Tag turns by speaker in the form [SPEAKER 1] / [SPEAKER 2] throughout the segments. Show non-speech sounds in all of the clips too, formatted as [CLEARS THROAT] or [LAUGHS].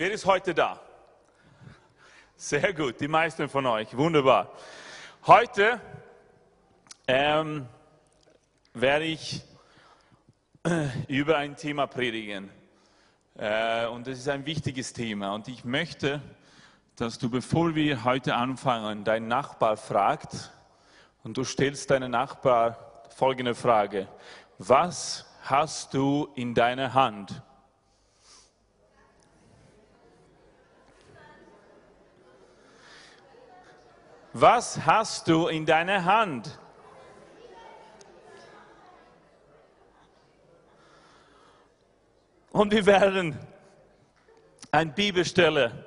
[SPEAKER 1] Wer ist heute da? Sehr gut, die meisten von euch. Wunderbar. Heute ähm, werde ich äh, über ein Thema predigen. Äh, und das ist ein wichtiges Thema. Und ich möchte, dass du, bevor wir heute anfangen, deinen Nachbar fragt und du stellst deinen Nachbar folgende Frage. Was hast du in deiner Hand? Was hast du in deiner Hand? Und wir werden eine Bibelstelle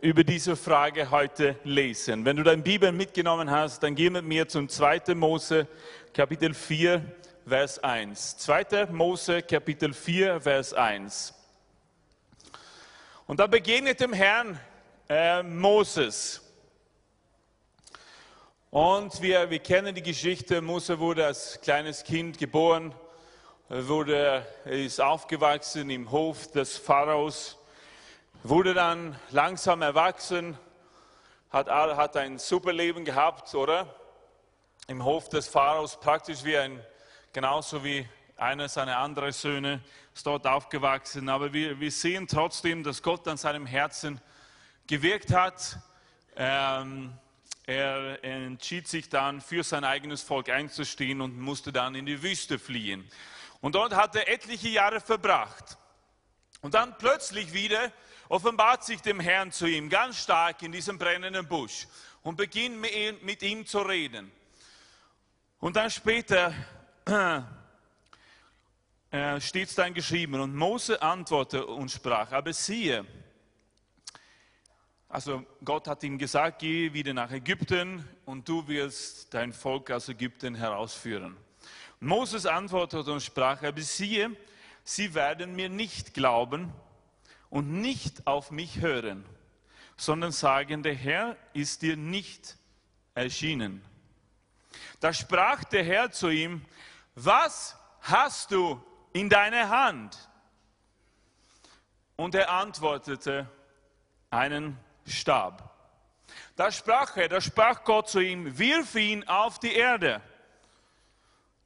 [SPEAKER 1] über diese Frage heute lesen. Wenn du deine Bibel mitgenommen hast, dann geh mit mir zum 2. Mose, Kapitel 4, Vers 1. 2. Mose, Kapitel 4, Vers 1. Und da begegnet dem Herrn äh, Moses. Und wir, wir kennen die Geschichte, Mose wurde als kleines Kind geboren, wurde, ist aufgewachsen im Hof des Pharaos, wurde dann langsam erwachsen, hat, hat ein super Leben gehabt, oder? Im Hof des Pharaos, praktisch wie ein, genauso wie einer seiner anderen Söhne, ist dort aufgewachsen. Aber wir, wir sehen trotzdem, dass Gott an seinem Herzen gewirkt hat. Ähm, er entschied sich dann, für sein eigenes Volk einzustehen und musste dann in die Wüste fliehen. Und dort hat er etliche Jahre verbracht. Und dann plötzlich wieder offenbart sich dem Herrn zu ihm ganz stark in diesem brennenden Busch und beginnt mit ihm zu reden. Und dann später äh, steht es dann geschrieben, und Mose antwortete und sprach, aber siehe, also Gott hat ihm gesagt, geh wieder nach Ägypten und du wirst dein Volk aus Ägypten herausführen. Moses antwortete und sprach, aber siehe, sie werden mir nicht glauben und nicht auf mich hören, sondern sagen, der Herr ist dir nicht erschienen. Da sprach der Herr zu ihm, was hast du in deiner Hand? Und er antwortete, einen Stab. Da sprach er, da sprach Gott zu ihm, wirf ihn auf die Erde.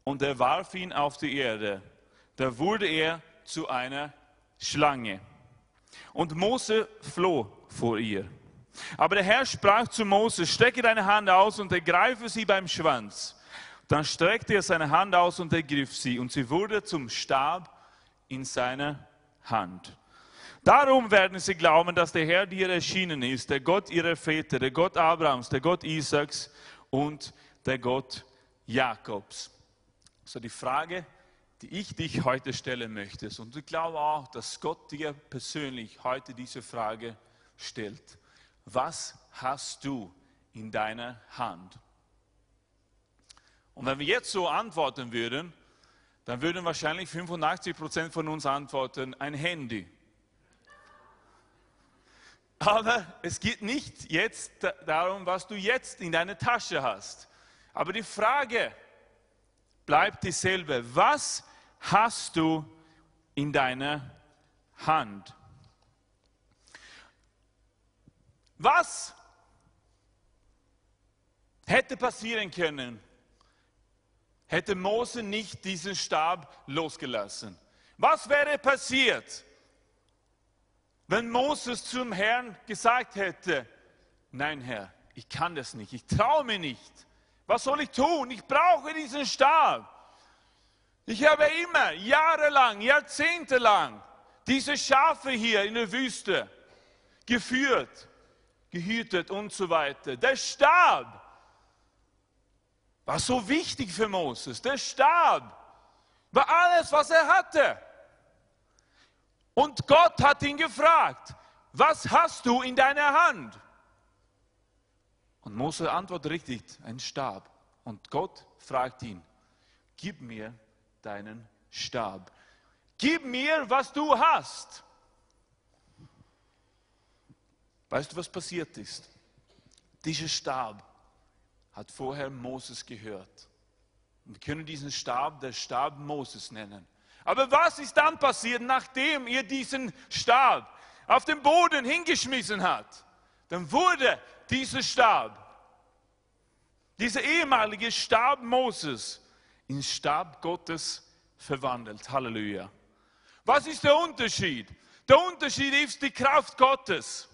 [SPEAKER 1] Und er warf ihn auf die Erde. Da wurde er zu einer Schlange. Und Mose floh vor ihr. Aber der Herr sprach zu Mose, strecke deine Hand aus und ergreife sie beim Schwanz. Dann streckte er seine Hand aus und ergriff sie, und sie wurde zum Stab in seiner Hand. Darum werden sie glauben, dass der Herr dir erschienen ist, der Gott ihrer Väter, der Gott Abrahams, der Gott Isaaks und der Gott Jakobs. So die Frage, die ich dich heute stellen möchte, und ich glaube auch, dass Gott dir persönlich heute diese Frage stellt. Was hast du in deiner Hand? Und wenn wir jetzt so antworten würden, dann würden wahrscheinlich 85 Prozent von uns antworten, ein Handy. Aber es geht nicht jetzt darum, was du jetzt in deiner Tasche hast. Aber die Frage bleibt dieselbe. Was hast du in deiner Hand? Was hätte passieren können, hätte Mose nicht diesen Stab losgelassen? Was wäre passiert, wenn Moses zum Herrn gesagt hätte, nein Herr, ich kann das nicht, ich traue mir nicht. Was soll ich tun? Ich brauche diesen Stab. Ich habe immer, jahrelang, jahrzehntelang diese Schafe hier in der Wüste geführt, gehütet und so weiter. Der Stab war so wichtig für Moses. Der Stab war alles, was er hatte. Und Gott hat ihn gefragt, was hast du in deiner Hand? Und Mose antwortet richtig, ein Stab. Und Gott fragt ihn, gib mir deinen Stab. Gib mir, was du hast. Weißt du, was passiert ist? Dieser Stab hat vorher Moses gehört. wir können diesen Stab der Stab Moses nennen. Aber was ist dann passiert, nachdem ihr diesen Stab auf den Boden hingeschmissen hat, dann wurde dieser Stab, dieser ehemalige Stab Moses, in Stab Gottes verwandelt. Halleluja. Was ist der Unterschied? Der Unterschied ist die Kraft Gottes.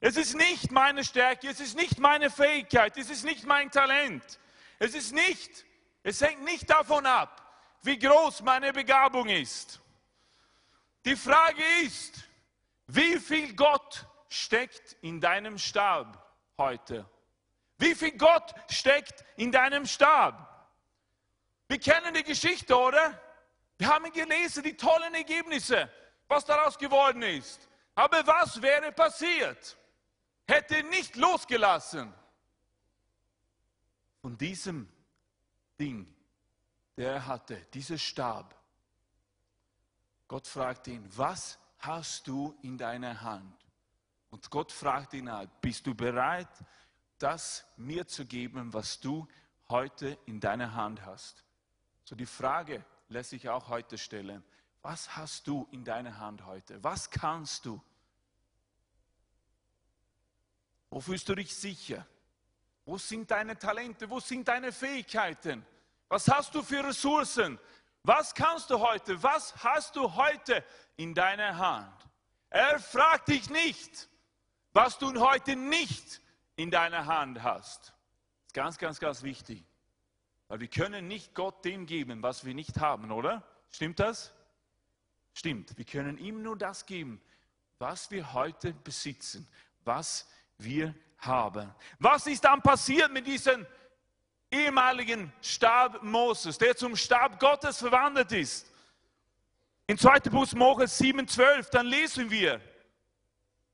[SPEAKER 1] Es ist nicht meine Stärke, es ist nicht meine Fähigkeit, es ist nicht mein Talent. Es ist nicht, es hängt nicht davon ab, wie groß meine Begabung ist. Die Frage ist, wie viel Gott steckt in deinem Stab heute? Wie viel Gott steckt in deinem Stab? Wir kennen die Geschichte, oder? Wir haben gelesen, die tollen Ergebnisse, was daraus geworden ist. Aber was wäre passiert? Hätte nicht losgelassen von diesem Ding, der er hatte, dieser Stab. Gott fragt ihn, was hast du in deiner Hand? Und Gott fragt ihn halt, bist du bereit, das mir zu geben, was du heute in deiner Hand hast? So die Frage lässt sich auch heute stellen. Was hast du in deiner Hand heute? Was kannst du? Wo fühlst du dich sicher? Wo sind deine Talente? Wo sind deine Fähigkeiten? Was hast du für Ressourcen? Was kannst du heute? Was hast du heute in deiner Hand? Er fragt dich nicht, was du heute nicht in deiner Hand hast. Das ist ganz, ganz, ganz wichtig. Weil wir können nicht Gott dem geben, was wir nicht haben, oder? Stimmt das? Stimmt. Wir können ihm nur das geben, was wir heute besitzen, was wir haben. Was ist dann passiert mit diesem ehemaligen Stab Moses, der zum Stab Gottes verwandelt ist? In 2. Buch Mose 7,12, dann lesen wir,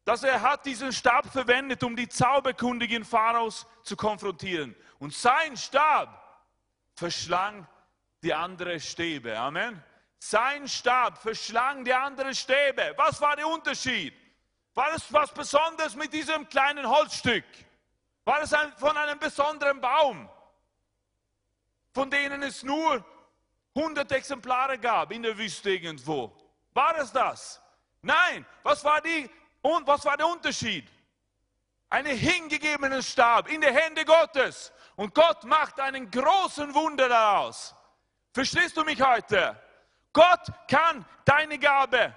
[SPEAKER 1] dass er hat diesen Stab verwendet, um die zauberkundigen Pharaos zu konfrontieren. Und sein Stab verschlang die anderen Stäbe. Amen. Sein Stab verschlang die anderen Stäbe. Was war der Unterschied? War es was Besonderes mit diesem kleinen Holzstück? War es ein, von einem besonderen Baum, von denen es nur 100 Exemplare gab in der Wüste irgendwo? War es das? Nein. Was war, die, und was war der Unterschied? Einen hingegebenen Stab in die Hände Gottes. Und Gott macht einen großen Wunder daraus. Verstehst du mich heute? Gott kann deine Gabe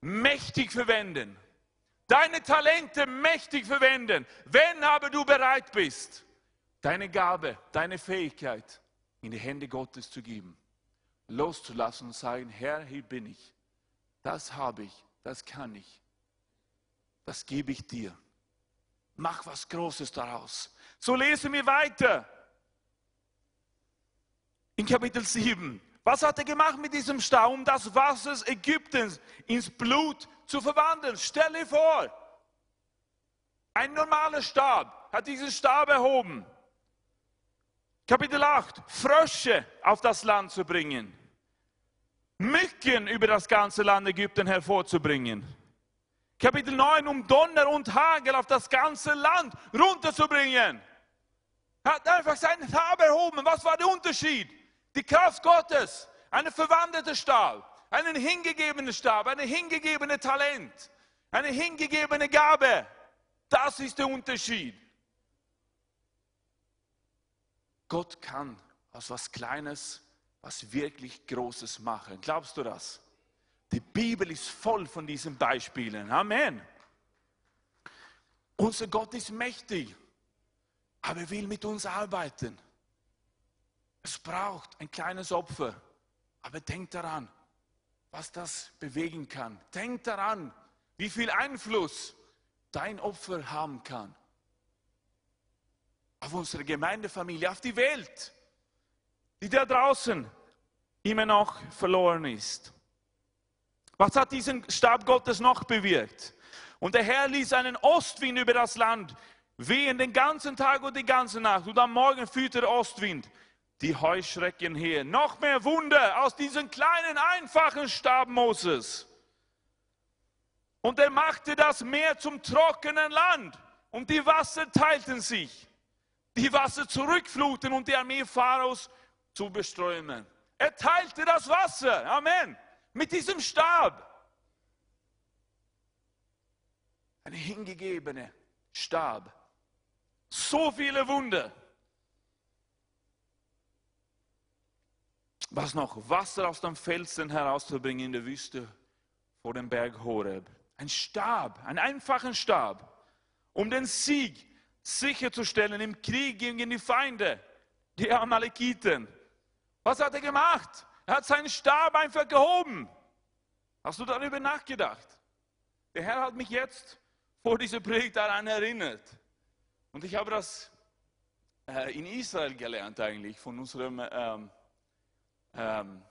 [SPEAKER 1] mächtig verwenden. Deine Talente mächtig verwenden, wenn aber du bereit bist, deine Gabe, deine Fähigkeit in die Hände Gottes zu geben, loszulassen und sagen, Herr, hier bin ich. Das habe ich, das kann ich. Das gebe ich dir. Mach was Großes daraus. So lesen wir weiter. In Kapitel 7. Was hat er gemacht mit diesem Stab, um das Wasser Ägyptens ins Blut zu verwandeln? Stell dir vor, ein normaler Stab hat diesen Stab erhoben. Kapitel 8, Frösche auf das Land zu bringen. Mücken über das ganze Land Ägypten hervorzubringen. Kapitel 9, um Donner und Hagel auf das ganze Land runterzubringen. Er hat einfach seinen Stab erhoben. Was war der Unterschied? Die Kraft Gottes, eine verwandelte Stab, einen hingegebenen Stab, eine hingegebene Talent, eine hingegebene Gabe. Das ist der Unterschied. Gott kann aus was Kleines was wirklich Großes machen. Glaubst du das? Die Bibel ist voll von diesen Beispielen. Amen. Unser Gott ist mächtig aber er will mit uns arbeiten. Es braucht ein kleines Opfer, aber denk daran, was das bewegen kann. Denk daran, wie viel Einfluss dein Opfer haben kann. Auf unsere Gemeindefamilie, auf die Welt, die da draußen immer noch verloren ist. Was hat diesen Stab Gottes noch bewirkt? Und der Herr ließ einen Ostwind über das Land wehen den ganzen Tag und die ganze Nacht. Und am Morgen führt der Ostwind die Heuschrecken her. Noch mehr Wunder aus diesem kleinen, einfachen Stab Moses. Und er machte das Meer zum trockenen Land. Und die Wasser teilten sich. Die Wasser zurückfluten und die Armee Pharaos zu beströmen. Er teilte das Wasser. Amen. Mit diesem Stab. Eine hingegebene Stab. So viele Wunder. Was noch? Wasser aus dem Felsen herauszubringen in der Wüste vor dem Berg Horeb. Ein Stab, einen einfachen Stab, um den Sieg sicherzustellen im Krieg gegen die Feinde, die Amalekiten. Was hat er gemacht? Er hat seinen Stab einfach gehoben. Hast du darüber nachgedacht? Der Herr hat mich jetzt vor dieser Predigt daran erinnert. Und ich habe das äh, in Israel gelernt eigentlich von unserem ähm, ähm,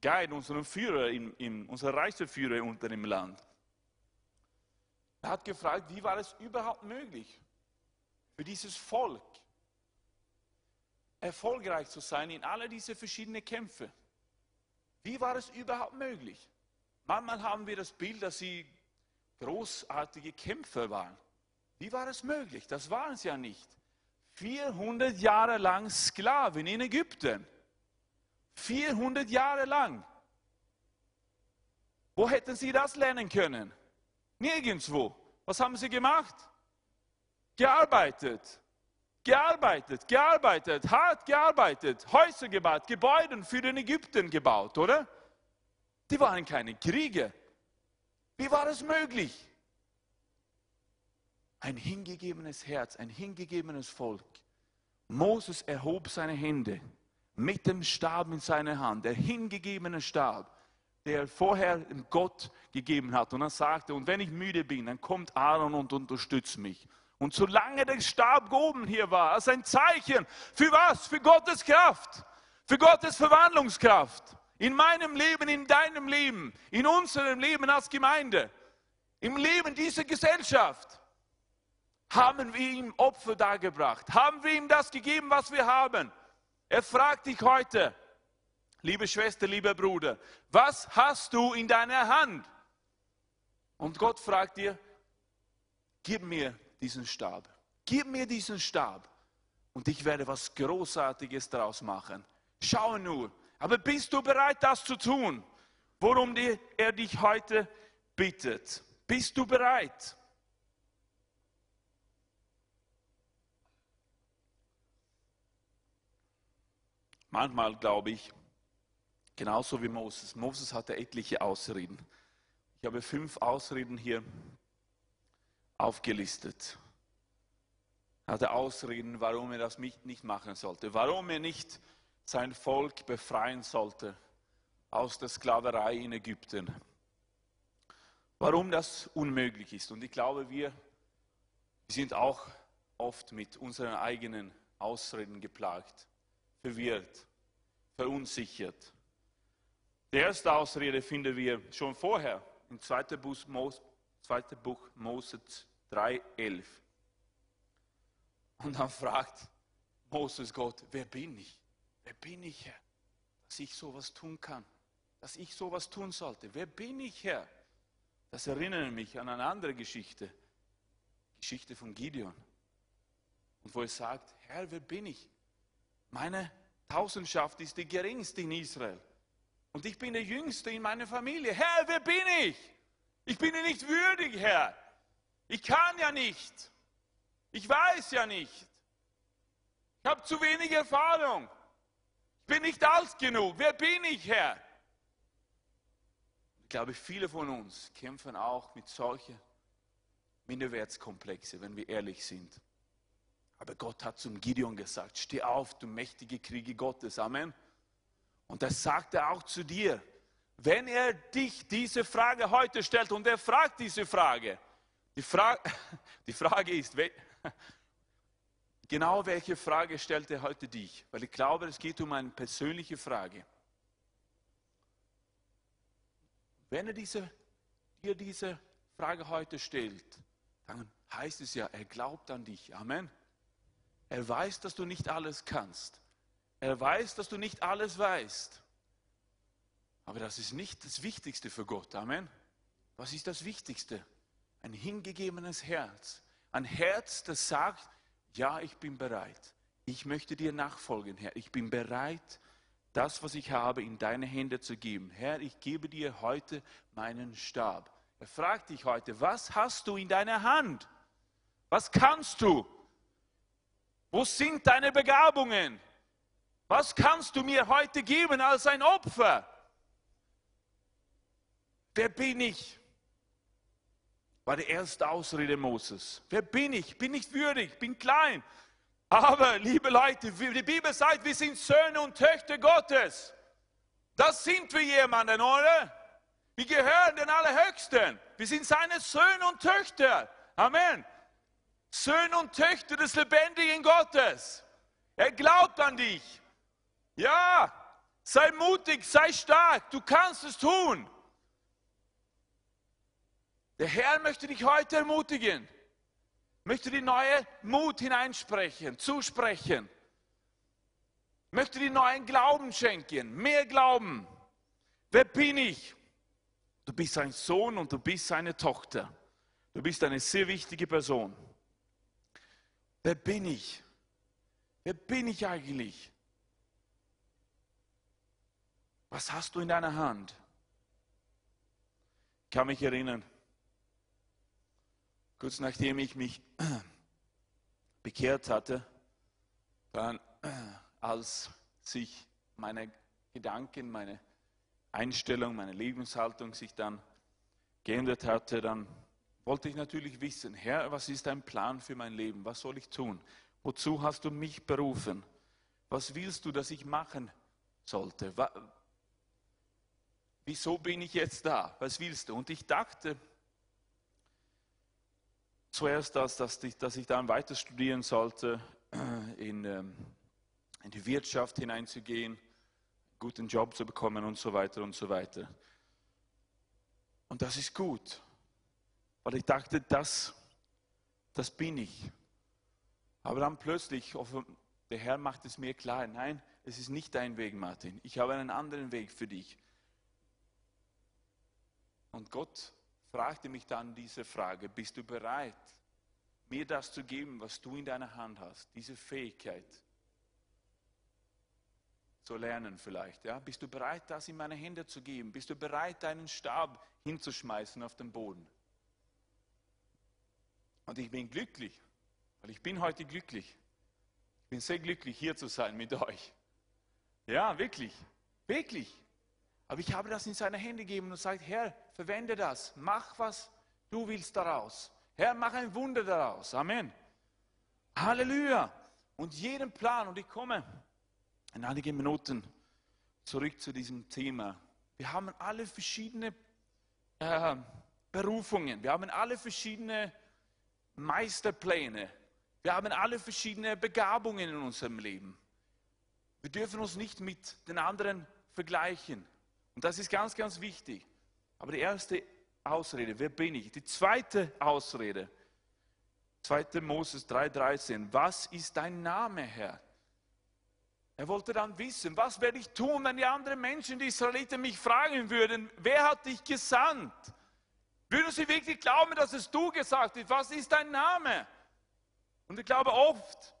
[SPEAKER 1] Guide, unserem Führer, in, in, unser Reiseführer unter dem Land. Er hat gefragt, wie war es überhaupt möglich für dieses Volk erfolgreich zu sein in alle diese verschiedenen Kämpfe? Wie war es überhaupt möglich? Manchmal haben wir das Bild, dass sie großartige Kämpfer waren. Wie war es möglich? Das waren sie ja nicht. 400 Jahre lang Sklaven in Ägypten. 400 Jahre lang. Wo hätten sie das lernen können? Nirgendwo. Was haben sie gemacht? Gearbeitet. Gearbeitet, gearbeitet, hart gearbeitet, Häuser gebaut, Gebäude für den Ägypten gebaut, oder? Die waren keine Kriege. Wie war es möglich? Ein hingegebenes Herz, ein hingegebenes Volk. Moses erhob seine Hände mit dem Stab in seiner Hand, der hingegebene Stab, der vorher Gott gegeben hat. Und er sagte, und wenn ich müde bin, dann kommt Aaron und unterstützt mich. Und solange der Stab oben hier war, als ein Zeichen für was? Für Gottes Kraft, für Gottes Verwandlungskraft. In meinem Leben, in deinem Leben, in unserem Leben als Gemeinde, im Leben dieser Gesellschaft haben wir ihm Opfer dargebracht, haben wir ihm das gegeben, was wir haben. Er fragt dich heute, liebe Schwester, lieber Bruder, was hast du in deiner Hand? Und Gott fragt dir, gib mir diesen Stab, gib mir diesen Stab und ich werde was Großartiges daraus machen. Schau nur, aber bist du bereit, das zu tun, worum er dich heute bittet? Bist du bereit? Manchmal glaube ich, genauso wie Moses. Moses hatte etliche Ausreden. Ich habe fünf Ausreden hier aufgelistet. Er hatte Ausreden, warum er das nicht machen sollte, warum er nicht sein Volk befreien sollte aus der Sklaverei in Ägypten. Warum das unmöglich ist. Und ich glaube, wir sind auch oft mit unseren eigenen Ausreden geplagt verwirrt, verunsichert. Die erste Ausrede finden wir schon vorher im 2. Buch, Mose, 2. Buch Moses 3,11. Und dann fragt Moses Gott, wer bin ich? Wer bin ich, Herr, dass ich sowas tun kann? Dass ich sowas tun sollte? Wer bin ich, Herr? Das erinnert mich an eine andere Geschichte, Geschichte von Gideon. Und wo er sagt, Herr, wer bin ich? Meine Tausendschaft ist die geringste in Israel. Und ich bin der Jüngste in meiner Familie. Herr, wer bin ich? Ich bin dir nicht würdig, Herr. Ich kann ja nicht. Ich weiß ja nicht. Ich habe zu wenig Erfahrung. Ich bin nicht alt genug. Wer bin ich, Herr? Ich glaube, viele von uns kämpfen auch mit solchen Minderwertskomplexe, wenn wir ehrlich sind. Aber Gott hat zum Gideon gesagt, steh auf, du mächtige Kriege Gottes. Amen. Und das sagt er auch zu dir. Wenn er dich diese Frage heute stellt und er fragt diese Frage, die, Fra [LAUGHS] die Frage ist, [LAUGHS] genau welche Frage stellt er heute dich? Weil ich glaube, es geht um eine persönliche Frage. Wenn er diese, dir diese Frage heute stellt, dann heißt es ja, er glaubt an dich. Amen. Er weiß, dass du nicht alles kannst. Er weiß, dass du nicht alles weißt. Aber das ist nicht das Wichtigste für Gott. Amen. Was ist das Wichtigste? Ein hingegebenes Herz. Ein Herz, das sagt, ja, ich bin bereit. Ich möchte dir nachfolgen, Herr. Ich bin bereit, das, was ich habe, in deine Hände zu geben. Herr, ich gebe dir heute meinen Stab. Er fragt dich heute, was hast du in deiner Hand? Was kannst du? Wo sind deine Begabungen? Was kannst du mir heute geben als ein Opfer? Wer bin ich? War die erste Ausrede Moses. Wer bin ich? Bin nicht würdig, bin klein. Aber, liebe Leute, die Bibel sagt, wir sind Söhne und Töchter Gottes. Das sind wir jemanden, oder? Wir gehören den Allerhöchsten. Wir sind seine Söhne und Töchter. Amen. Söhne und Töchter des lebendigen Gottes. Er glaubt an dich. Ja, sei mutig, sei stark. Du kannst es tun. Der Herr möchte dich heute ermutigen, möchte dir neue Mut hineinsprechen, zusprechen, möchte dir neuen Glauben schenken, mehr Glauben. Wer bin ich? Du bist ein Sohn und du bist eine Tochter. Du bist eine sehr wichtige Person. Wer bin ich? Wer bin ich eigentlich? Was hast du in deiner Hand? Ich kann mich erinnern, kurz nachdem ich mich [CLEARS THROAT] bekehrt hatte, dann [CLEARS THROAT] als sich meine Gedanken, meine Einstellung, meine Lebenshaltung sich dann geändert hatte, dann wollte ich natürlich wissen, Herr, was ist dein Plan für mein Leben? Was soll ich tun? Wozu hast du mich berufen? Was willst du, dass ich machen sollte? Wieso bin ich jetzt da? Was willst du? Und ich dachte, zuerst, dass, dass, ich, dass ich dann weiter studieren sollte, äh, in, ähm, in die Wirtschaft hineinzugehen, einen guten Job zu bekommen und so weiter und so weiter. Und das ist gut, weil ich dachte, das, das bin ich. Aber dann plötzlich, der Herr macht es mir klar, nein, es ist nicht dein Weg, Martin. Ich habe einen anderen Weg für dich. Und Gott fragte mich dann diese Frage, bist du bereit, mir das zu geben, was du in deiner Hand hast, diese Fähigkeit zu lernen vielleicht. Ja? Bist du bereit, das in meine Hände zu geben? Bist du bereit, deinen Stab hinzuschmeißen auf den Boden? Und ich bin glücklich, weil ich bin heute glücklich. Ich bin sehr glücklich, hier zu sein mit euch. Ja, wirklich, wirklich. Aber ich habe das in seine Hände gegeben und sagt, Herr, verwende das, mach was du willst daraus. Herr, mach ein Wunder daraus. Amen. Halleluja. Und jeden Plan, und ich komme in einigen Minuten zurück zu diesem Thema. Wir haben alle verschiedene äh, Berufungen, wir haben alle verschiedene Meisterpläne, wir haben alle verschiedene Begabungen in unserem Leben. Wir dürfen uns nicht mit den anderen vergleichen. Und das ist ganz, ganz wichtig. Aber die erste Ausrede, wer bin ich? Die zweite Ausrede, 2. Moses 3,13, was ist dein Name, Herr? Er wollte dann wissen, was werde ich tun, wenn die anderen Menschen, die Israeliten, mich fragen würden, wer hat dich gesandt? Würden sie wirklich glauben, dass es du gesagt hast? Was ist dein Name? Und ich glaube, oft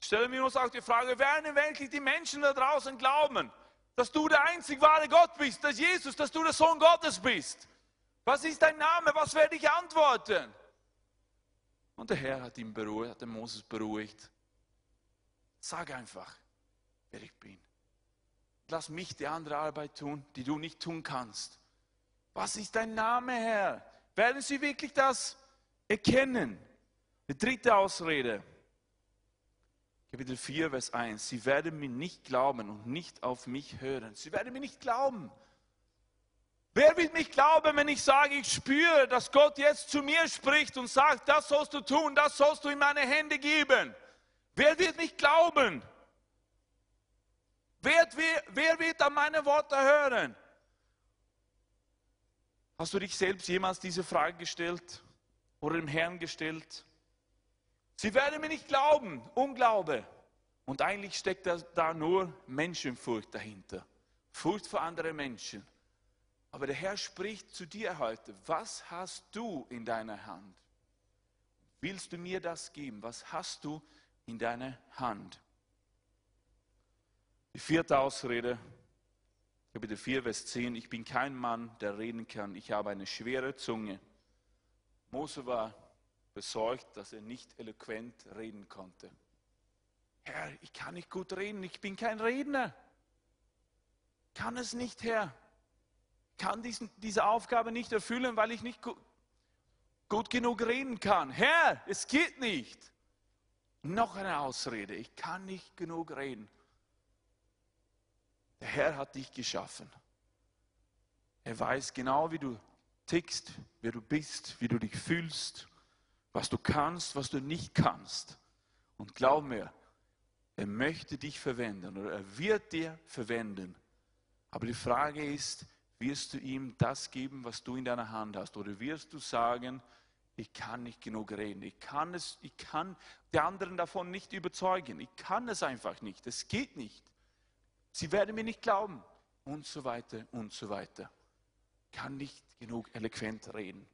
[SPEAKER 1] stellen wir uns auch die Frage, werden wirklich die Menschen da draußen glauben, dass du der einzig wahre Gott bist, dass Jesus, dass du der Sohn Gottes bist. Was ist dein Name? Was werde ich antworten? Und der Herr hat ihn beruhigt, hat den Moses beruhigt. Sag einfach, wer ich bin. Lass mich die andere Arbeit tun, die du nicht tun kannst. Was ist dein Name, Herr? Werden sie wirklich das erkennen? Die dritte Ausrede. Kapitel 4, Vers 1. Sie werden mir nicht glauben und nicht auf mich hören. Sie werden mir nicht glauben. Wer wird mich glauben, wenn ich sage, ich spüre, dass Gott jetzt zu mir spricht und sagt, das sollst du tun, das sollst du in meine Hände geben? Wer wird mich glauben? Wer, wer, wer wird an meine Worte hören? Hast du dich selbst jemals diese Frage gestellt oder dem Herrn gestellt? Sie werden mir nicht glauben, Unglaube. Und eigentlich steckt da nur Menschenfurcht dahinter. Furcht vor anderen Menschen. Aber der Herr spricht zu dir heute. Was hast du in deiner Hand? Willst du mir das geben? Was hast du in deiner Hand? Die vierte Ausrede, Kapitel 4, Vers 10. Ich bin kein Mann, der reden kann. Ich habe eine schwere Zunge Mose war besorgt, dass er nicht eloquent reden konnte. Herr, ich kann nicht gut reden, ich bin kein Redner. Kann es nicht, Herr. Kann diesen, diese Aufgabe nicht erfüllen, weil ich nicht gut, gut genug reden kann. Herr, es geht nicht. Noch eine Ausrede, ich kann nicht genug reden. Der Herr hat dich geschaffen. Er weiß genau, wie du tickst, wer du bist, wie du dich fühlst, was du kannst, was du nicht kannst. Und glaub mir, er möchte dich verwenden oder er wird dir verwenden. Aber die Frage ist, wirst du ihm das geben, was du in deiner Hand hast? Oder wirst du sagen, ich kann nicht genug reden, ich kann, es, ich kann die anderen davon nicht überzeugen, ich kann es einfach nicht, es geht nicht. Sie werden mir nicht glauben und so weiter und so weiter. Kann nicht genug eloquent reden.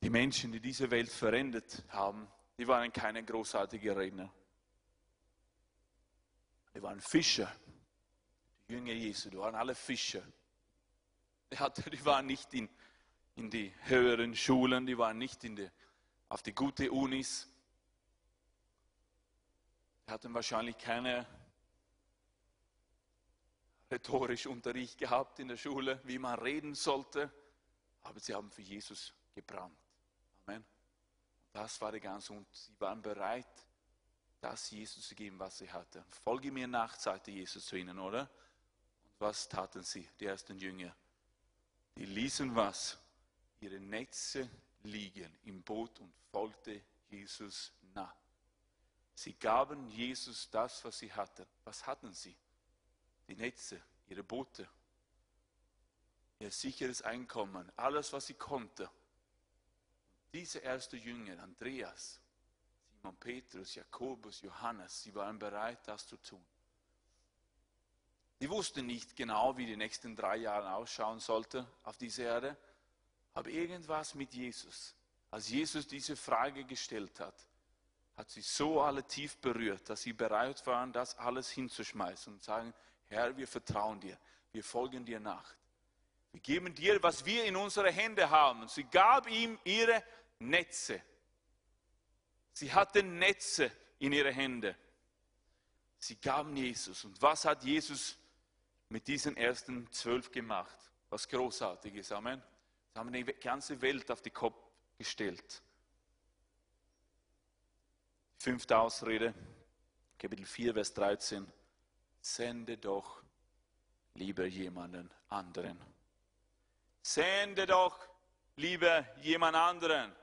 [SPEAKER 1] Die Menschen, die diese Welt verändert haben, die waren keine großartigen Redner. Die waren Fischer. Die Jünger Jesu, die waren alle Fischer. Die, waren nicht in, in die höheren Schulen, die waren nicht in die, auf die gute Unis. Die hatten wahrscheinlich keine rhetorischen Unterricht gehabt in der Schule, wie man reden sollte, aber sie haben für Jesus gebrannt. Amen. Das war der ganze und sie waren bereit, das Jesus zu geben, was sie hatten. Folge mir nach, sagte Jesus zu ihnen, oder? Und was taten sie, die ersten Jünger? Die ließen was? Ihre Netze liegen im Boot und folgte Jesus nach. Sie gaben Jesus das, was sie hatten. Was hatten sie? Die Netze, ihre Boote, ihr sicheres Einkommen, alles, was sie konnten. Diese erste Jünger, Andreas, Simon Petrus, Jakobus, Johannes, sie waren bereit, das zu tun. Die wussten nicht genau, wie die nächsten drei Jahre ausschauen sollten auf dieser Erde, aber irgendwas mit Jesus. Als Jesus diese Frage gestellt hat, hat sie so alle tief berührt, dass sie bereit waren, das alles hinzuschmeißen und sagen, Herr, wir vertrauen dir, wir folgen dir nach. Wir geben dir, was wir in unsere Hände haben. Sie gab ihm ihre Netze. Sie hatten Netze in ihre Hände. Sie gaben Jesus. Und was hat Jesus mit diesen ersten zwölf gemacht? Was Großartiges. Amen. Sie haben die ganze Welt auf den Kopf gestellt. Fünfte Ausrede, Kapitel 4, Vers 13. Sende doch lieber jemanden anderen. Sende doch lieber jemand anderen.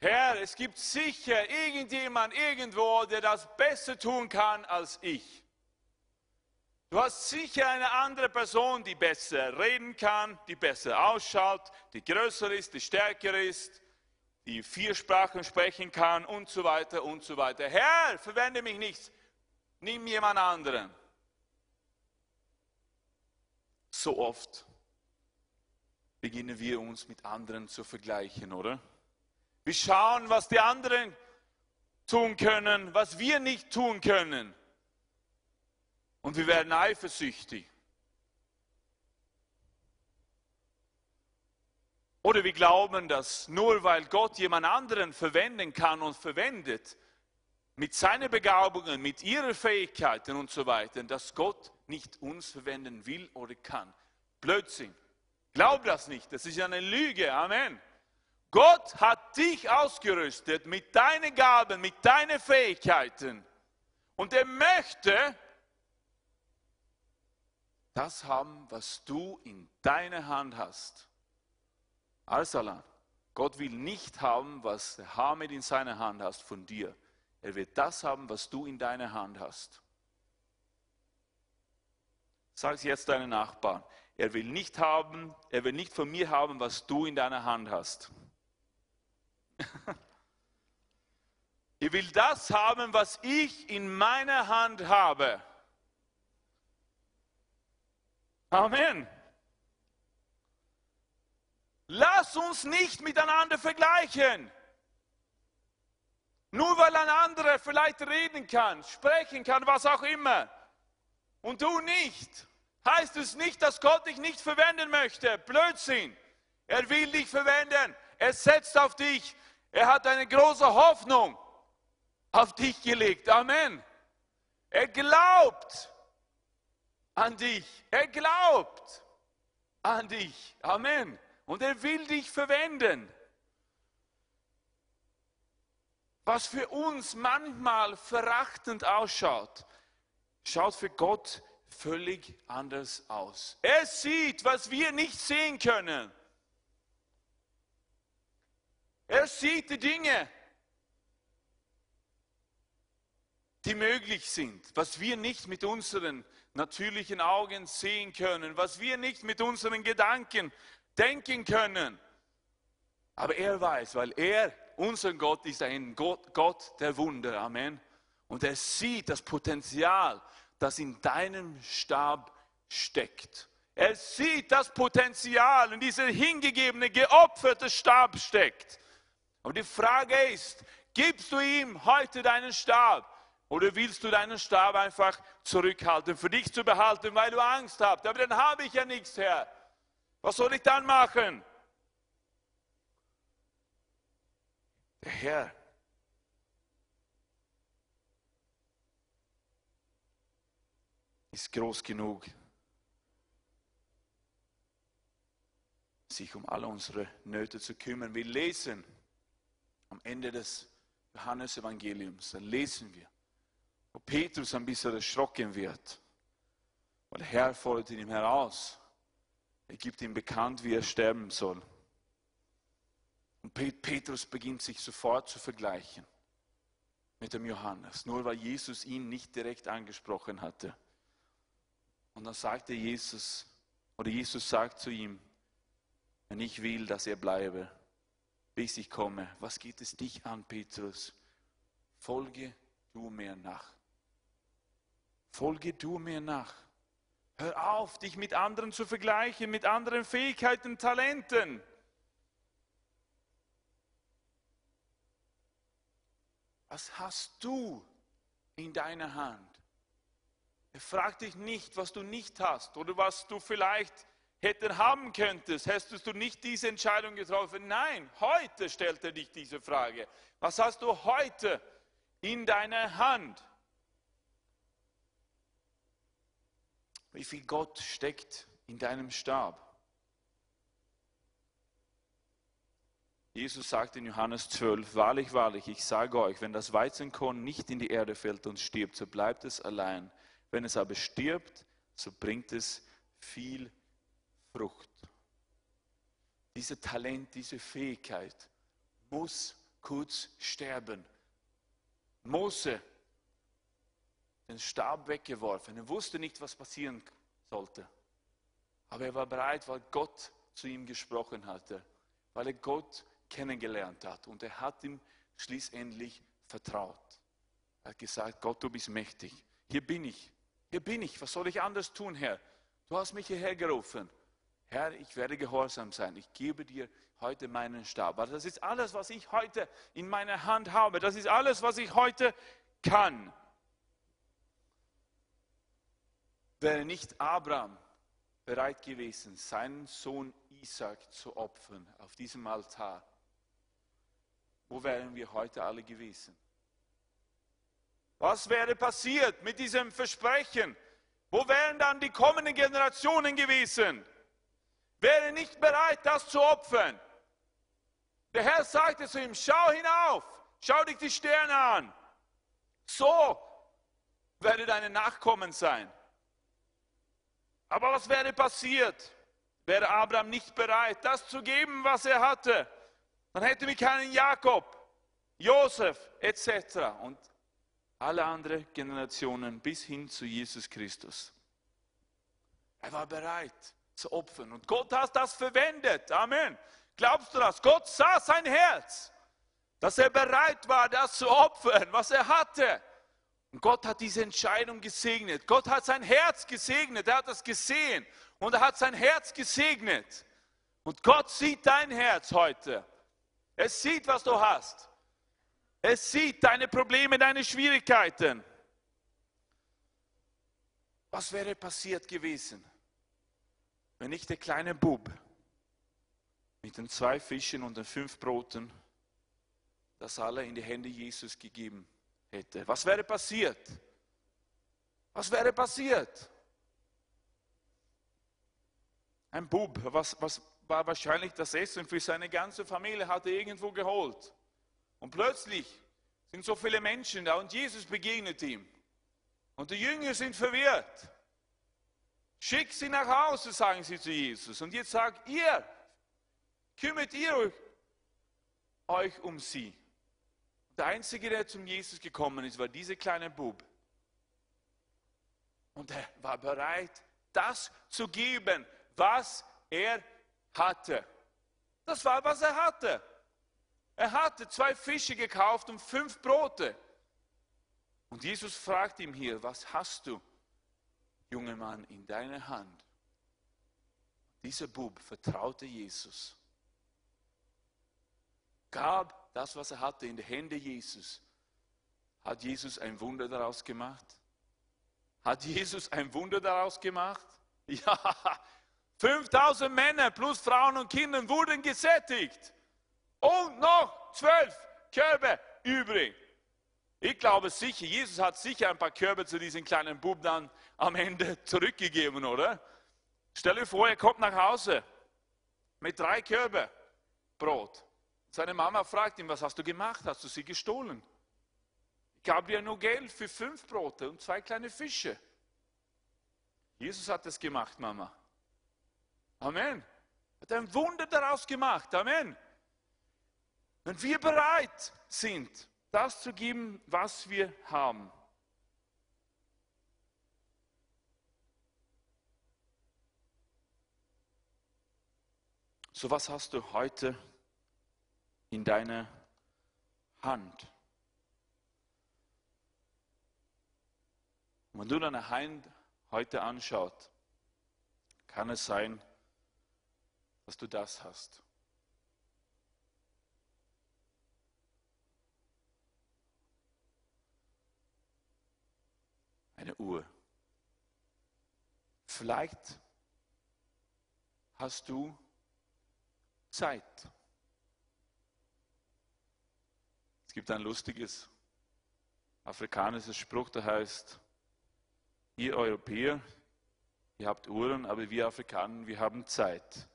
[SPEAKER 1] Herr, es gibt sicher irgendjemand irgendwo, der das besser tun kann als ich. Du hast sicher eine andere Person, die besser reden kann, die besser ausschaut, die größer ist, die stärker ist, die vier Sprachen sprechen kann und so weiter und so weiter. Herr, verwende mich nicht, nimm jemand anderen. So oft beginnen wir uns mit anderen zu vergleichen, oder? Wir schauen, was die anderen tun können, was wir nicht tun können. Und wir werden eifersüchtig. Oder wir glauben, dass nur weil Gott jemand anderen verwenden kann und verwendet, mit seinen Begabungen, mit ihren Fähigkeiten und so weiter, dass Gott nicht uns verwenden will oder kann. Blödsinn. Glaub das nicht, das ist eine Lüge. Amen. Gott hat dich ausgerüstet mit deinen Gaben, mit deinen Fähigkeiten. Und er möchte das haben, was du in deiner Hand hast. Arsalan, Gott will nicht haben, was der Hamid in seiner Hand hast von dir. Er wird das haben, was du in deiner Hand hast. Sag es jetzt deinen Nachbarn. Er will nicht haben, er will nicht von mir haben, was du in deiner Hand hast. Ich [LAUGHS] will das haben, was ich in meiner Hand habe. Amen. Lass uns nicht miteinander vergleichen. Nur weil ein anderer vielleicht reden kann, sprechen kann, was auch immer, und du nicht. Heißt es nicht, dass Gott dich nicht verwenden möchte. Blödsinn. Er will dich verwenden. Er setzt auf dich. Er hat eine große Hoffnung auf dich gelegt. Amen. Er glaubt an dich. Er glaubt an dich. Amen. Und er will dich verwenden. Was für uns manchmal verachtend ausschaut, schaut für Gott völlig anders aus. Er sieht, was wir nicht sehen können. Er sieht die Dinge, die möglich sind, was wir nicht mit unseren natürlichen Augen sehen können, was wir nicht mit unseren Gedanken denken können. Aber er weiß, weil er, unser Gott, ist ein Gott, Gott der Wunder. Amen. Und er sieht das Potenzial, das in deinem Stab steckt. Er sieht das Potenzial in dieser hingegebene, geopferte Stab steckt. Aber die Frage ist, gibst du ihm heute deinen Stab? Oder willst du deinen Stab einfach zurückhalten, für dich zu behalten, weil du Angst hast? Aber dann habe ich ja nichts, Herr. Was soll ich dann machen? Der Herr ist groß genug, sich um alle unsere Nöte zu kümmern. Wir lesen am Ende des Johannesevangeliums, dann lesen wir, wo Petrus ein bisschen erschrocken wird. Und der Herr fordert ihn heraus. Er gibt ihm bekannt, wie er sterben soll. Und Petrus beginnt sich sofort zu vergleichen mit dem Johannes, nur weil Jesus ihn nicht direkt angesprochen hatte. Und dann sagte Jesus, oder Jesus sagt zu ihm, wenn ich will, dass er bleibe, bis ich komme, was geht es dich an, Petrus? Folge du mir nach. Folge du mir nach. Hör auf, dich mit anderen zu vergleichen, mit anderen Fähigkeiten, Talenten. Was hast du in deiner Hand? Er fragt dich nicht, was du nicht hast oder was du vielleicht hätten haben könntest. Hättest du nicht diese Entscheidung getroffen? Nein, heute stellt er dich diese Frage. Was hast du heute in deiner Hand? Wie viel Gott steckt in deinem Stab? Jesus sagt in Johannes 12, wahrlich, wahrlich, ich sage euch, wenn das Weizenkorn nicht in die Erde fällt und stirbt, so bleibt es allein. Wenn es aber stirbt, so bringt es viel Frucht. Dieser Talent, diese Fähigkeit muss kurz sterben. Mose den Stab weggeworfen. Er wusste nicht, was passieren sollte. Aber er war bereit, weil Gott zu ihm gesprochen hatte, weil er Gott kennengelernt hat. Und er hat ihm schließlich vertraut. Er hat gesagt, Gott, du bist mächtig. Hier bin ich. Hier bin ich. Was soll ich anders tun, Herr? Du hast mich hierher gerufen. Herr, ich werde gehorsam sein. Ich gebe dir heute meinen Stab. Aber das ist alles, was ich heute in meiner Hand habe. Das ist alles, was ich heute kann. wäre nicht Abraham bereit gewesen, seinen Sohn Isaac zu opfern auf diesem Altar, wo wären wir heute alle gewesen? Was wäre passiert mit diesem Versprechen? Wo wären dann die kommenden Generationen gewesen? Wäre nicht bereit, das zu opfern. Der Herr sagte zu ihm, schau hinauf, schau dich die Sterne an. So werde deine Nachkommen sein. Aber was wäre passiert? Wäre Abraham nicht bereit, das zu geben, was er hatte? Dann hätten wir keinen Jakob, Josef etc. und alle anderen Generationen bis hin zu Jesus Christus. Er war bereit zu opfern und Gott hat das verwendet. Amen. Glaubst du das? Gott sah sein Herz, dass er bereit war, das zu opfern, was er hatte. Und Gott hat diese Entscheidung gesegnet. Gott hat sein Herz gesegnet. Er hat das gesehen. Und er hat sein Herz gesegnet. Und Gott sieht dein Herz heute. Er sieht, was du hast. Er sieht deine Probleme, deine Schwierigkeiten. Was wäre passiert gewesen, wenn nicht der kleine Bub mit den zwei Fischen und den fünf Broten das alle in die Hände Jesus gegeben hätte? Was wäre passiert? Was wäre passiert? Ein Bub, was, was war wahrscheinlich das Essen für seine ganze Familie, hat er irgendwo geholt. Und plötzlich sind so viele Menschen da und Jesus begegnet ihm. Und die Jünger sind verwirrt. Schick sie nach Hause, sagen sie zu Jesus. Und jetzt sagt ihr, kümmert ihr euch um sie. Der Einzige, der zum Jesus gekommen ist, war dieser kleine Bub. Und er war bereit, das zu geben, was er hatte. Das war, was er hatte. Er hatte zwei Fische gekauft und fünf Brote. Und Jesus fragt ihm hier, was hast du, junger Mann, in deiner Hand? Dieser Bub vertraute Jesus, gab das, was er hatte, in die Hände Jesus. Hat Jesus ein Wunder daraus gemacht? Hat Jesus ein Wunder daraus gemacht? [LAUGHS] Ja, 5000 Männer plus Frauen und Kinder wurden gesättigt. Und noch zwölf Körbe übrig. Ich glaube sicher, Jesus hat sicher ein paar Körbe zu diesem kleinen Bub dann am Ende [LAUGHS] zurückgegeben, oder? Stell dir vor, er kommt nach Hause mit drei Körbe Brot. Seine Mama fragt ihn, was hast du gemacht? Hast du sie gestohlen? Ich gab dir nur Geld für fünf Brote und zwei kleine Fische. Jesus hat es gemacht, Mama. Amen. Hat ein Wunder daraus gemacht. Amen. Wenn wir bereit sind, das zu geben, was wir haben. So was hast du heute in deiner Hand? wenn du deine Hand heute anschaut, kann es sein, dass du das hast. Eine Uhr. Vielleicht hast du Zeit. Es gibt ein lustiges afrikanisches Spruch, der heißt, ihr Europäer, ihr habt Uhren, aber wir Afrikaner, wir haben Zeit.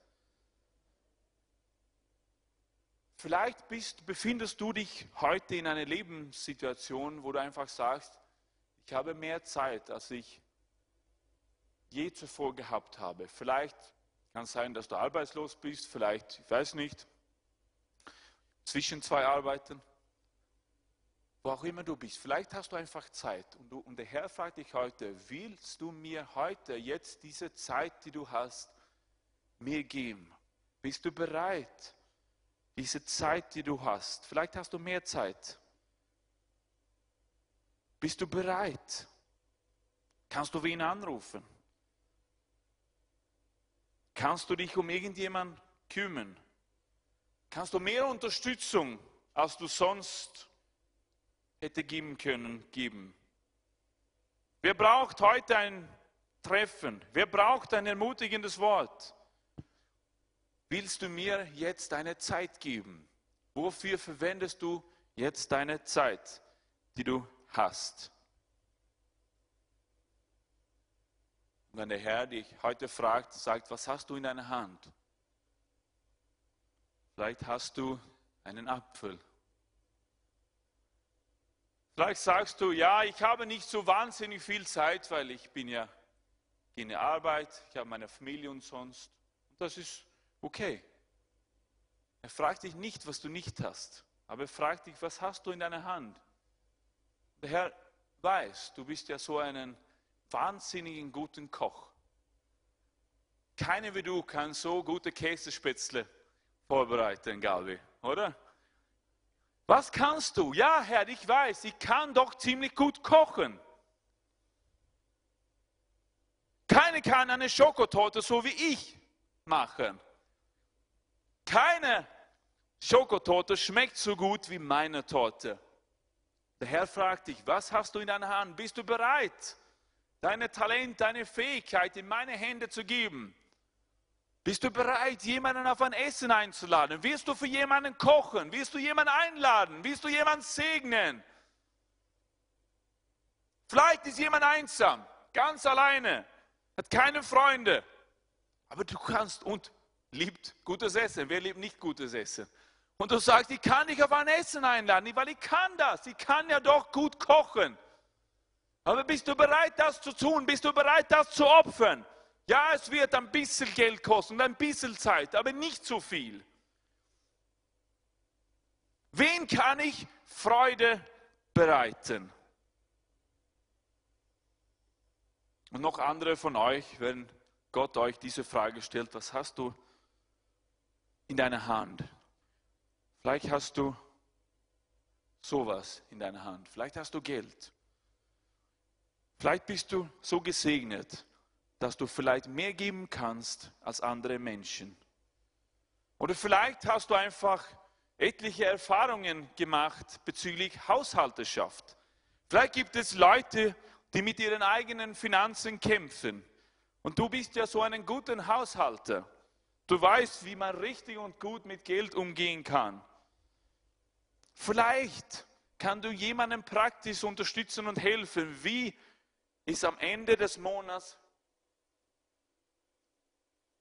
[SPEAKER 1] Vielleicht bist, befindest du dich heute in einer Lebenssituation, wo du einfach sagst, ich habe mehr Zeit, als ich je zuvor gehabt habe. Vielleicht kann es sein, dass du arbeitslos bist, vielleicht, ich weiß nicht, zwischen zwei Arbeiten, wo auch immer du bist. Vielleicht hast du einfach Zeit und, du, und der Herr fragt dich heute, willst du mir heute, jetzt diese Zeit, die du hast, mir geben? Bist du bereit, diese Zeit, die du hast? Vielleicht hast du mehr Zeit. Bist du bereit? Kannst du wen anrufen? Kannst du dich um irgendjemanden kümmern? Kannst du mehr Unterstützung, als du sonst hätte geben können, geben? Wer braucht heute ein Treffen? Wer braucht ein ermutigendes Wort? Willst du mir jetzt deine Zeit geben? Wofür verwendest du jetzt deine Zeit, die du hast. Wenn der Herr dich heute fragt, sagt, was hast du in deiner Hand? Vielleicht hast du einen Apfel. Vielleicht sagst du, ja, ich habe nicht so wahnsinnig viel Zeit, weil ich bin ja in der Arbeit, ich habe meine Familie und sonst. Und das ist okay. Er fragt dich nicht, was du nicht hast, aber er fragt dich, was hast du in deiner Hand? Der Herr weiß, du bist ja so einen wahnsinnigen guten Koch. Keiner wie du kann so gute Käsespätzle vorbereiten, Galvi, oder? Was kannst du? Ja, Herr, ich weiß, ich kann doch ziemlich gut kochen. Keiner kann eine Schokotorte so wie ich machen. Keine Schokotorte schmeckt so gut wie meine Torte. Der Herr fragt dich, was hast du in deiner Hand? Bist du bereit, deine Talent, deine Fähigkeit in meine Hände zu geben? Bist du bereit, jemanden auf ein Essen einzuladen? Wirst du für jemanden kochen? Wirst du jemanden einladen? Wirst du jemanden segnen? Vielleicht ist jemand einsam, ganz alleine, hat keine Freunde, aber du kannst und liebt gutes Essen. Wer liebt nicht gutes Essen? Und du sagst, ich kann dich auf ein Essen einladen, weil ich kann das. Ich kann ja doch gut kochen. Aber bist du bereit, das zu tun? Bist du bereit, das zu opfern? Ja, es wird ein bisschen Geld kosten ein bisschen Zeit, aber nicht zu viel. Wen kann ich Freude bereiten? Und noch andere von euch, wenn Gott euch diese Frage stellt, was hast du in deiner Hand? Vielleicht hast du sowas in deiner Hand. Vielleicht hast du Geld. Vielleicht bist du so gesegnet, dass du vielleicht mehr geben kannst als andere Menschen. Oder vielleicht hast du einfach etliche Erfahrungen gemacht bezüglich Haushalterschaft. Vielleicht gibt es Leute, die mit ihren eigenen Finanzen kämpfen. Und du bist ja so ein guter Haushalter. Du weißt, wie man richtig und gut mit Geld umgehen kann. Vielleicht kann du jemanden praktisch unterstützen und helfen, wie es am Ende des Monats,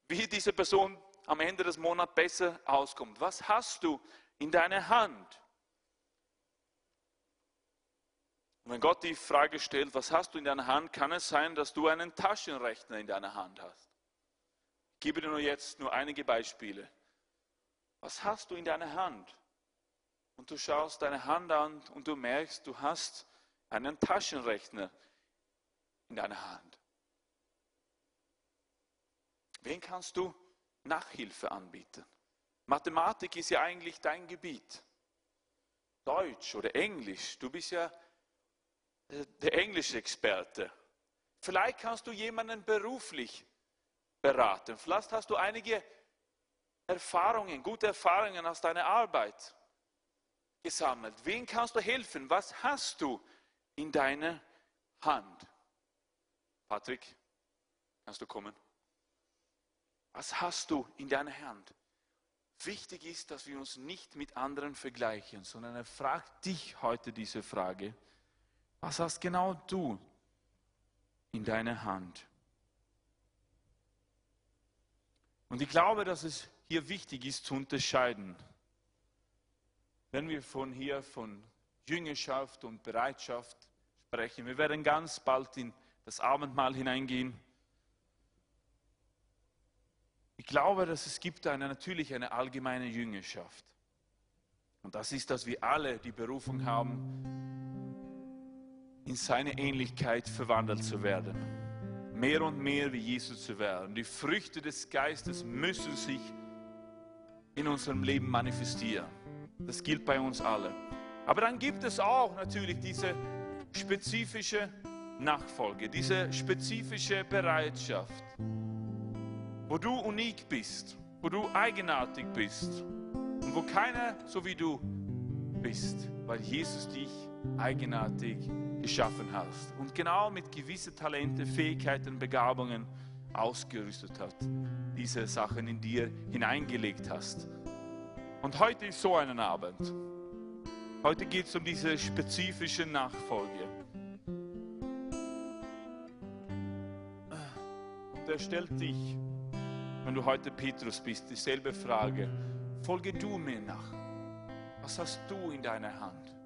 [SPEAKER 1] wie diese Person am Ende des Monats besser auskommt. Was hast du in deiner Hand? Und wenn Gott die Frage stellt, was hast du in deiner Hand, kann es sein, dass du einen Taschenrechner in deiner Hand hast. Ich gebe dir nur jetzt nur einige Beispiele. Was hast du in deiner Hand? Und du schaust deine Hand an und du merkst, du hast einen Taschenrechner in deiner Hand. Wen kannst du Nachhilfe anbieten? Mathematik ist ja eigentlich dein Gebiet. Deutsch oder Englisch, du bist ja äh, der Englischexperte. Vielleicht kannst du jemanden beruflich beraten. Vielleicht hast du einige Erfahrungen, gute Erfahrungen aus deiner Arbeit gesammelt? Wen kannst du helfen? Was hast du in deiner Hand? Patrick, kannst du kommen? Was hast du in deiner Hand? Wichtig ist, dass wir uns nicht mit anderen vergleichen, sondern er fragt dich heute diese Frage. Was hast genau du in deiner Hand? Und ich glaube, dass es hier wichtig ist zu unterscheiden wenn wir von hier von Jüngerschaft und Bereitschaft sprechen. Wir werden ganz bald in das Abendmahl hineingehen. Ich glaube, dass es gibt eine, natürlich eine allgemeine Jüngerschaft. Und das ist, dass wir alle die Berufung haben, in seine Ähnlichkeit verwandelt zu werden. Mehr und mehr wie Jesus zu werden. Die Früchte des Geistes müssen sich in unserem Leben manifestieren. Das gilt bei uns alle. Aber dann gibt es auch natürlich diese spezifische Nachfolge, diese spezifische Bereitschaft, wo du unik bist, wo du eigenartig bist und wo keiner so wie du bist, weil Jesus dich eigenartig geschaffen hat und genau mit gewissen Talente, Fähigkeiten, Begabungen ausgerüstet hat, diese Sachen in dir hineingelegt hast. Und heute ist so ein Abend. Heute geht es um diese spezifische Nachfolge. Und er stellt dich, wenn du heute Petrus bist, dieselbe Frage. Folge du mir nach. Was hast du in deiner Hand?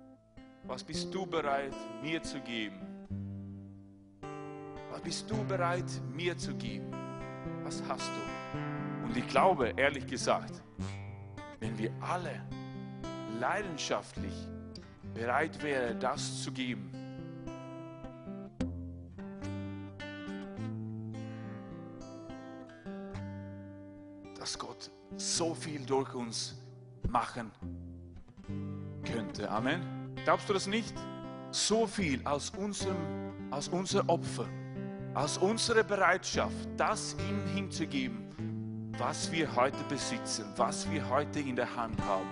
[SPEAKER 1] Was bist du bereit, mir zu geben? Was bist du bereit, mir zu geben? Was hast du? Und ich glaube, ehrlich gesagt, wenn wir alle leidenschaftlich bereit wären, das zu geben. Dass Gott so viel durch uns machen könnte. Amen. Glaubst du das nicht? So viel aus unserem, aus unser Opfer, aus unserer Bereitschaft, das ihm hinzugeben was wir heute besitzen, was wir heute in der Hand haben.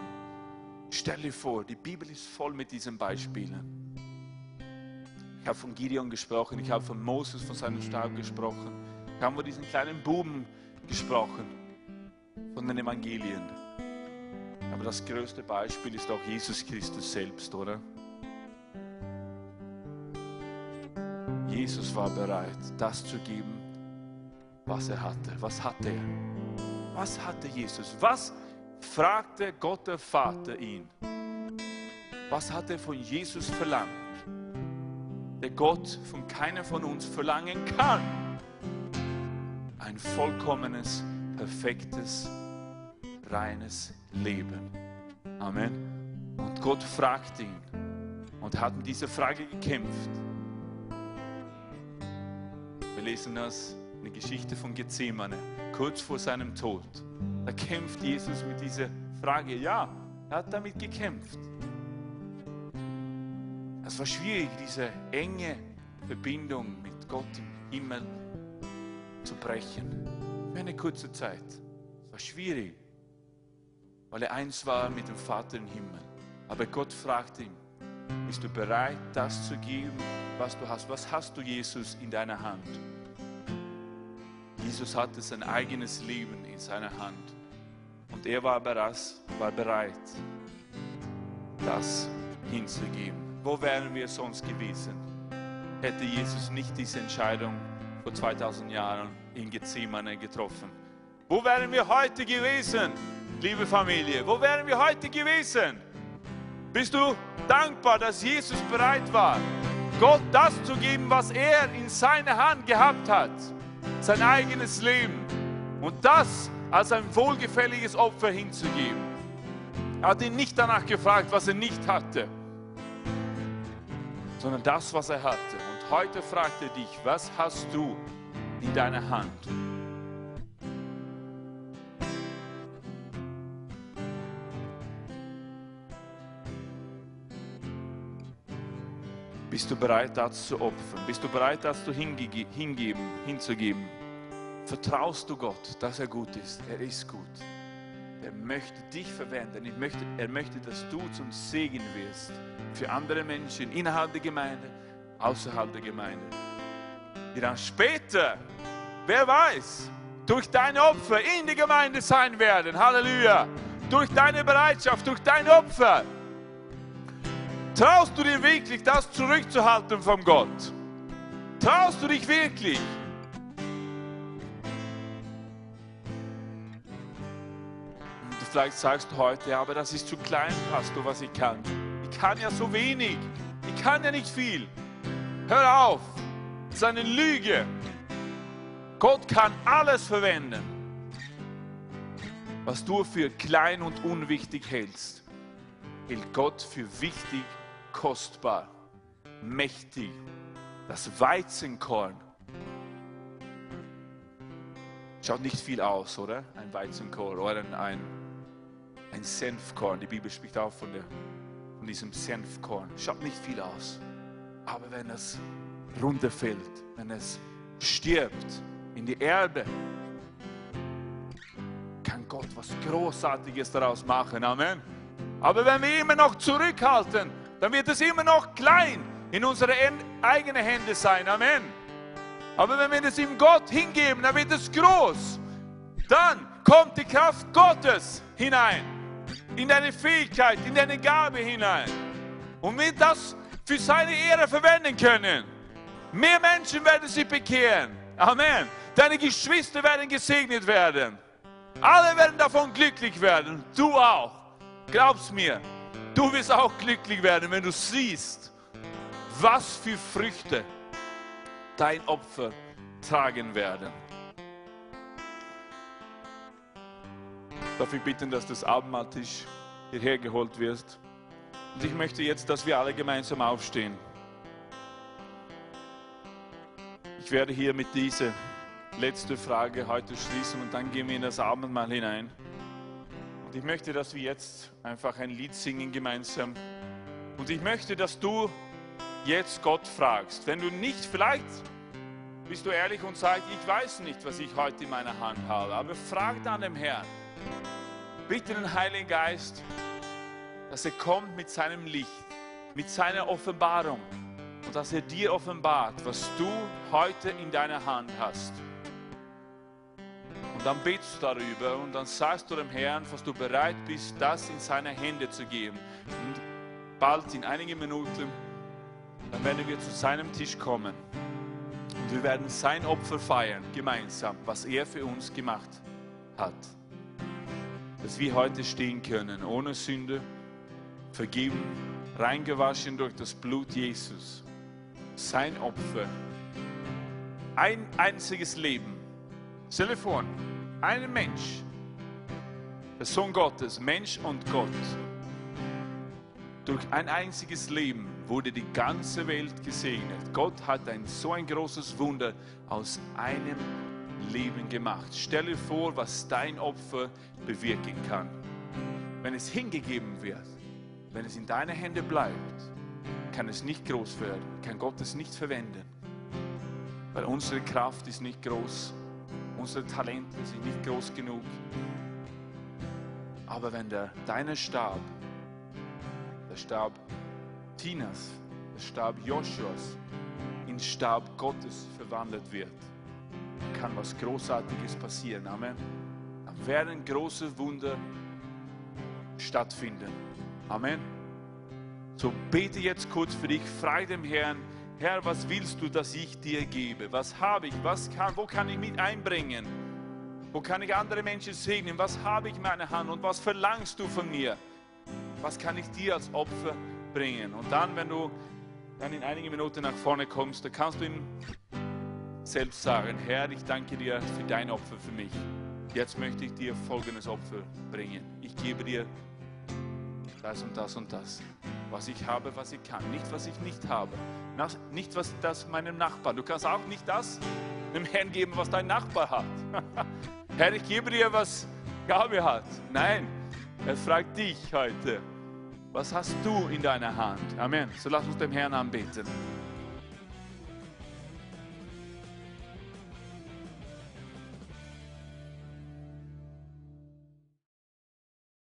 [SPEAKER 1] Stell dir vor, die Bibel ist voll mit diesen Beispielen. Ich habe von Gideon gesprochen, ich habe von Moses, von seinem Stab gesprochen. Ich habe von diesen kleinen Buben gesprochen. von den Evangelien. Aber das größte Beispiel ist auch Jesus Christus selbst, oder? Jesus war bereit, das zu geben, was er hatte. Was hatte er? Was hatte Jesus? Was fragte Gott der Vater ihn? Was hat er von Jesus verlangt? Der Gott von keiner von uns verlangen kann. Ein vollkommenes, perfektes, reines Leben. Amen. Und Gott fragt ihn und hat mit dieser Frage gekämpft. Wir lesen das in der Geschichte von Gethsemane, kurz vor seinem Tod. Da kämpft Jesus mit dieser Frage. Ja, er hat damit gekämpft. Es war schwierig, diese enge Verbindung mit Gott im Himmel zu brechen. Für eine kurze Zeit. Es war schwierig, weil er eins war mit dem Vater im Himmel. Aber Gott fragt ihn, bist du bereit, das zu geben, was du hast? Was hast du, Jesus, in deiner Hand? Jesus hatte sein eigenes Leben in seiner Hand. Und er war bereit, war bereit das hinzugeben. Wo wären wir sonst gewesen? Hätte Jesus nicht diese Entscheidung vor 2000 Jahren in Gethsemane getroffen? Wo wären wir heute gewesen, liebe Familie? Wo wären wir heute gewesen? Bist du dankbar, dass Jesus bereit war, Gott das zu geben, was er in seiner Hand gehabt hat? Sein eigenes Leben. Und das als ein wohlgefälliges Opfer hinzugeben. Er hat ihn nicht danach gefragt, was er nicht hatte, sondern das, was er hatte. Und heute fragt er dich, was hast du in deiner Hand? Bist du bereit, das zu opfern? Bist du bereit, das zu hingeben, hinzugeben? Vertraust du Gott, dass er gut ist? Er ist gut. Er möchte dich verwenden. Möchte, er möchte, dass du zum Segen wirst für andere Menschen innerhalb der Gemeinde, außerhalb der Gemeinde. Die dann später, wer weiß, durch deine Opfer in die Gemeinde sein werden. Halleluja. Durch deine Bereitschaft, durch dein Opfer Traust du dir wirklich, das zurückzuhalten von Gott? Traust du dich wirklich? Und vielleicht sagst du heute, aber das ist zu klein, Pastor, was ich kann. Ich kann ja so wenig. Ich kann ja nicht viel. Hör auf. Das ist eine Lüge. Gott kann alles verwenden, was du für klein und unwichtig hältst, hält Gott für wichtig kostbar, mächtig, das Weizenkorn. Schaut nicht viel aus, oder? Ein Weizenkorn oder ein, ein Senfkorn. Die Bibel spricht auch von, der, von diesem Senfkorn. Schaut nicht viel aus. Aber wenn es runterfällt, wenn es stirbt in die Erde, kann Gott was Großartiges daraus machen. Amen. Aber wenn wir immer noch zurückhalten, dann wird es immer noch klein in unsere eigenen Hände sein. Amen. Aber wenn wir es ihm Gott hingeben, dann wird es groß. Dann kommt die Kraft Gottes hinein, in deine Fähigkeit, in deine Gabe hinein. Und wir das für seine Ehre verwenden können. Mehr Menschen werden sich bekehren. Amen. Deine Geschwister werden gesegnet werden. Alle werden davon glücklich werden. Du auch. Glaub's mir. Du wirst auch glücklich werden, wenn du siehst, was für Früchte dein Opfer tragen werden. Darf ich bitten, dass das Abendmahltisch hierher geholt wird? Und ich möchte jetzt, dass wir alle gemeinsam aufstehen. Ich werde hier mit dieser letzten Frage heute schließen und dann gehen wir in das Abendmahl hinein ich möchte, dass wir jetzt einfach ein Lied singen gemeinsam. Und ich möchte, dass du jetzt Gott fragst. Wenn du nicht, vielleicht bist du ehrlich und sagst, ich weiß nicht, was ich heute in meiner Hand habe, aber frag dann dem Herrn. Bitte den Heiligen Geist, dass er kommt mit seinem Licht, mit seiner Offenbarung und dass er dir offenbart, was du heute in deiner Hand hast dann betest du darüber und dann sagst du dem Herrn, was du bereit bist, das in seine Hände zu geben. Und bald, in einigen Minuten, dann werden wir zu seinem Tisch kommen. Und wir werden sein Opfer feiern, gemeinsam, was er für uns gemacht hat. Dass wir heute stehen können, ohne Sünde, vergeben, reingewaschen durch das Blut Jesus. Sein Opfer. Ein einziges Leben. Vor, ein Mensch, der Sohn Gottes, Mensch und Gott, durch ein einziges Leben wurde die ganze Welt gesegnet. Gott hat ein so ein großes Wunder aus einem Leben gemacht. Stell dir vor, was dein Opfer bewirken kann. Wenn es hingegeben wird, wenn es in deine Hände bleibt, kann es nicht groß werden, kann Gott es nicht verwenden. Weil unsere Kraft ist nicht groß, unsere Talente sind nicht groß genug. Aber wenn der deine Stab, der Stab Tinas, der Stab Joshuas, in Stab Gottes verwandelt wird, kann was Großartiges passieren. Amen. Dann werden große Wunder stattfinden. Amen. So bete jetzt kurz für dich, frei dem Herrn. Herr, was willst du, dass ich dir gebe? Was habe ich? Was kann, wo kann ich mit einbringen? Wo kann ich andere Menschen segnen? Was habe ich in meiner Hand und was verlangst du von mir? Was kann ich dir als Opfer bringen? Und dann, wenn du dann in einigen Minuten nach vorne kommst, dann kannst du ihm selbst sagen, Herr, ich danke dir für dein Opfer für mich. Jetzt möchte ich dir folgendes Opfer bringen. Ich gebe dir das und das und das. Was ich habe, was ich kann. Nicht, was ich nicht habe. Nicht, was das meinem Nachbarn. Du kannst auch nicht das dem Herrn geben, was dein Nachbar hat. [LAUGHS] Herr, ich gebe dir, was Gabe hat. Nein, er fragt dich heute, was hast du in deiner Hand? Amen. So lass uns dem Herrn anbeten.